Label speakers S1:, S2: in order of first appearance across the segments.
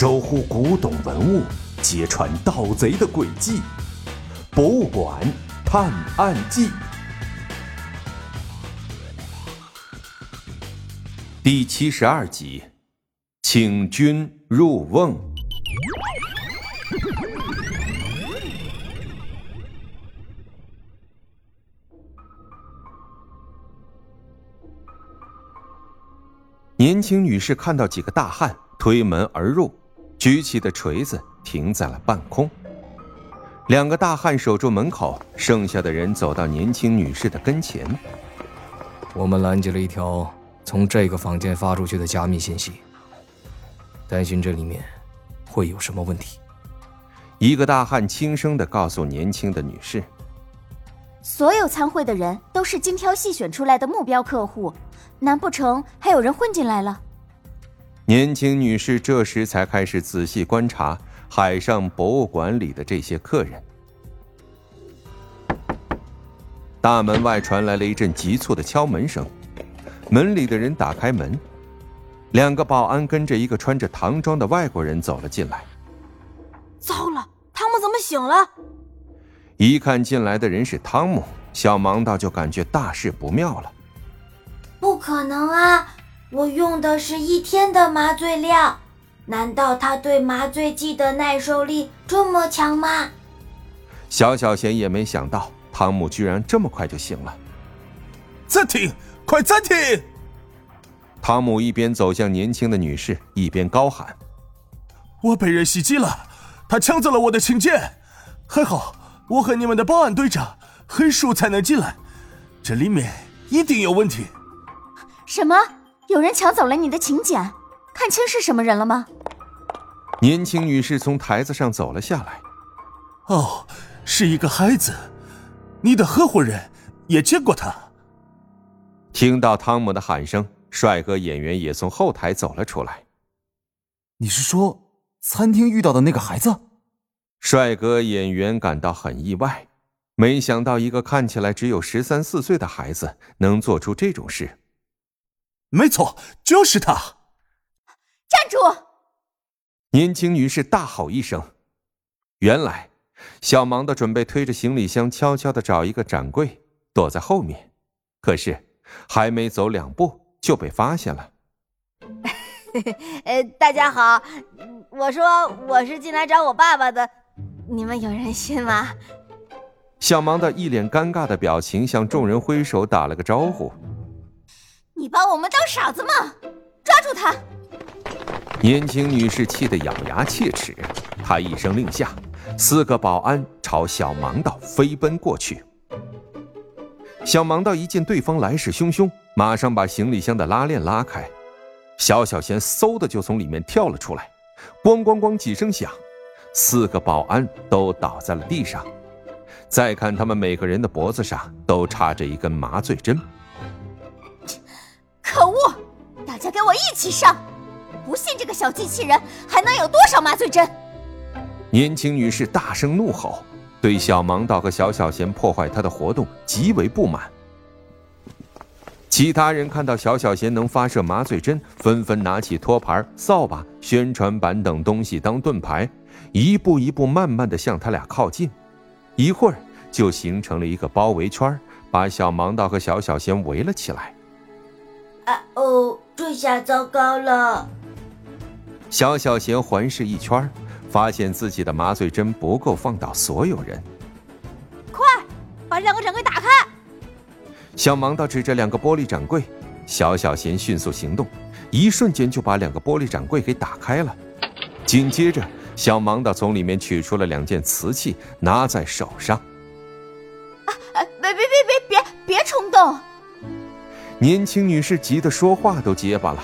S1: 守护古董文物，揭穿盗贼的诡计。博物馆探案记第七十二集，请君入瓮。年轻女士看到几个大汉推门而入，举起的锤子停在了半空。两个大汉守住门口，剩下的人走到年轻女士的跟前。
S2: 我们拦截了一条从这个房间发出去的加密信息，担心这里面会有什么问题。
S1: 一个大汉轻声的告诉年轻的女士：“
S3: 所有参会的人都是精挑细选出来的目标客户。”难不成还有人混进来了？
S1: 年轻女士这时才开始仔细观察海上博物馆里的这些客人。大门外传来了一阵急促的敲门声，门里的人打开门，两个保安跟着一个穿着唐装的外国人走了进来。
S4: 糟了，汤姆怎么醒了？
S1: 一看进来的人是汤姆，小盲道就感觉大事不妙了。
S5: 不可能啊！我用的是一天的麻醉量，难道他对麻醉剂的耐受力这么强吗？
S1: 小小贤也没想到汤姆居然这么快就醒了。
S6: 暂停！快暂停！
S1: 汤姆一边走向年轻的女士，一边高喊：“
S6: 我被人袭击了，他抢走了我的请柬，还好我和你们的保安队长很熟才能进来，这里面一定有问题。”
S3: 什么？有人抢走了你的请柬？看清是什么人了吗？
S1: 年轻女士从台子上走了下来。
S6: 哦，是一个孩子。你的合伙人也见过他。
S1: 听到汤姆的喊声，帅哥演员也从后台走了出来。
S7: 你是说餐厅遇到的那个孩子？
S1: 帅哥演员感到很意外，没想到一个看起来只有十三四岁的孩子能做出这种事。
S6: 没错，就是他！
S3: 站住！
S1: 年轻女士大吼一声。原来，小盲的准备推着行李箱，悄悄的找一个展柜，躲在后面。可是，还没走两步，就被发现了。
S4: 呃，大家好，我说我是进来找我爸爸的，你们有人信吗？
S1: 小盲的一脸尴尬的表情，向众人挥手打了个招呼。
S3: 你把我们当傻子吗？抓住他！
S1: 年轻女士气得咬牙切齿，她一声令下，四个保安朝小盲道飞奔过去。小盲道一见对方来势汹汹，马上把行李箱的拉链拉开，小小贤嗖的就从里面跳了出来，咣咣咣几声响，四个保安都倒在了地上。再看他们每个人的脖子上都插着一根麻醉针。
S3: 可恶！大家跟我一起上！不信这个小机器人还能有多少麻醉针？
S1: 年轻女士大声怒吼，对小盲道和小小贤破坏他的活动极为不满。其他人看到小小贤能发射麻醉针，纷纷拿起托盘、扫把、宣传板等东西当盾牌，一步一步慢慢的向他俩靠近。一会儿就形成了一个包围圈，把小盲道和小小贤围了起来。
S5: 啊哦，这下糟糕了！
S1: 小小贤环视一圈，发现自己的麻醉针不够放倒所有人。
S4: 快，把两个展柜打开！
S1: 小盲道指着两个玻璃展柜，小小贤迅速行动，一瞬间就把两个玻璃展柜给打开了。紧接着，小盲道从里面取出了两件瓷器，拿在手上。
S3: 啊！别别别别别别冲动！
S1: 年轻女士急得说话都结巴了。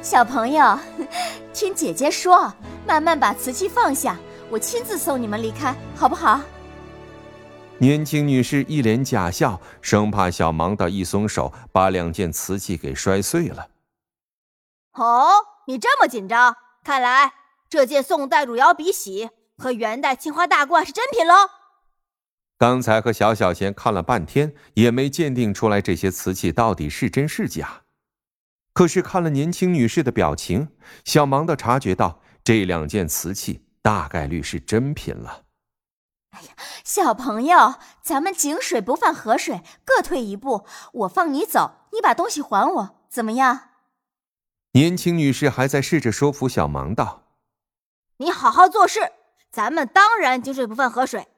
S3: 小朋友，听姐姐说，慢慢把瓷器放下，我亲自送你们离开，好不好？
S1: 年轻女士一脸假笑，生怕小盲道一松手，把两件瓷器给摔碎了。
S4: 哦，你这么紧张，看来这件宋代汝窑笔洗和元代青花大罐是真品喽。
S1: 刚才和小小贤看了半天，也没鉴定出来这些瓷器到底是真是假。可是看了年轻女士的表情，小盲的察觉到这两件瓷器大概率是真品了。
S3: 哎呀，小朋友，咱们井水不犯河水，各退一步。我放你走，你把东西还我，怎么样？
S1: 年轻女士还在试着说服小芒道：“
S4: 你好好做事，咱们当然井水不犯河水。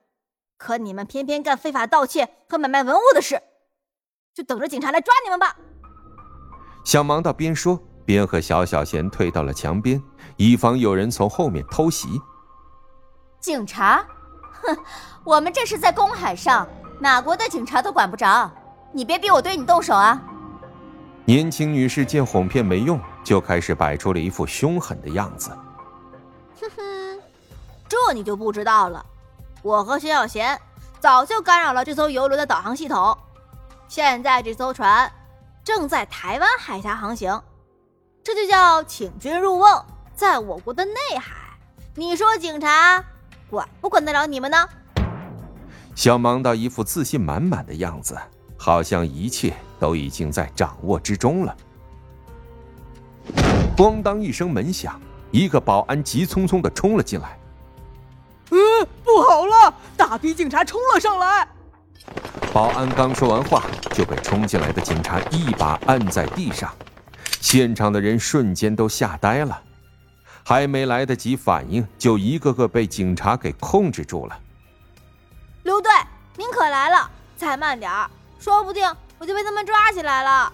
S4: 可你们偏偏干非法盗窃和买卖文物的事，就等着警察来抓你们吧。”
S1: 小盲道边说边和小小贤退到了墙边，以防有人从后面偷袭。
S3: 警察？哼，我们这是在公海上，哪国的警察都管不着。你别逼我对你动手啊！
S1: 年轻女士见哄骗没用。就开始摆出了一副凶狠的样子。
S4: 哼哼，这你就不知道了。我和徐小贤早就干扰了这艘游轮的导航系统，现在这艘船正在台湾海峡航行，这就叫请君入瓮，在我国的内海。你说警察管不管得了你们呢？
S1: 小芒到一副自信满满的样子，好像一切都已经在掌握之中了。咣当一声门响，一个保安急匆匆的冲了进来。
S8: 大批警察冲了上来。
S1: 保安刚说完话，就被冲进来的警察一把按在地上，现场的人瞬间都吓呆了，还没来得及反应，就一个个被警察给控制住了。
S4: 刘队，您可来了，再慢点儿，说不定我就被他们抓起来了。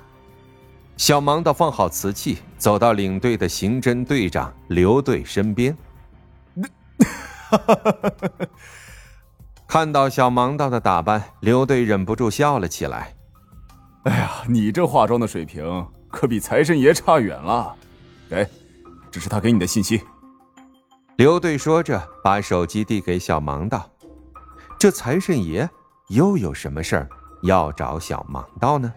S1: 小盲道放好瓷器，走到领队的刑侦队长刘队身边。看到小盲道的打扮，刘队忍不住笑了起来。
S7: 哎呀，你这化妆的水平可比财神爷差远了。给，这是他给你的信息。
S1: 刘队说着，把手机递给小盲道。这财神爷又有什么事儿要找小盲道呢？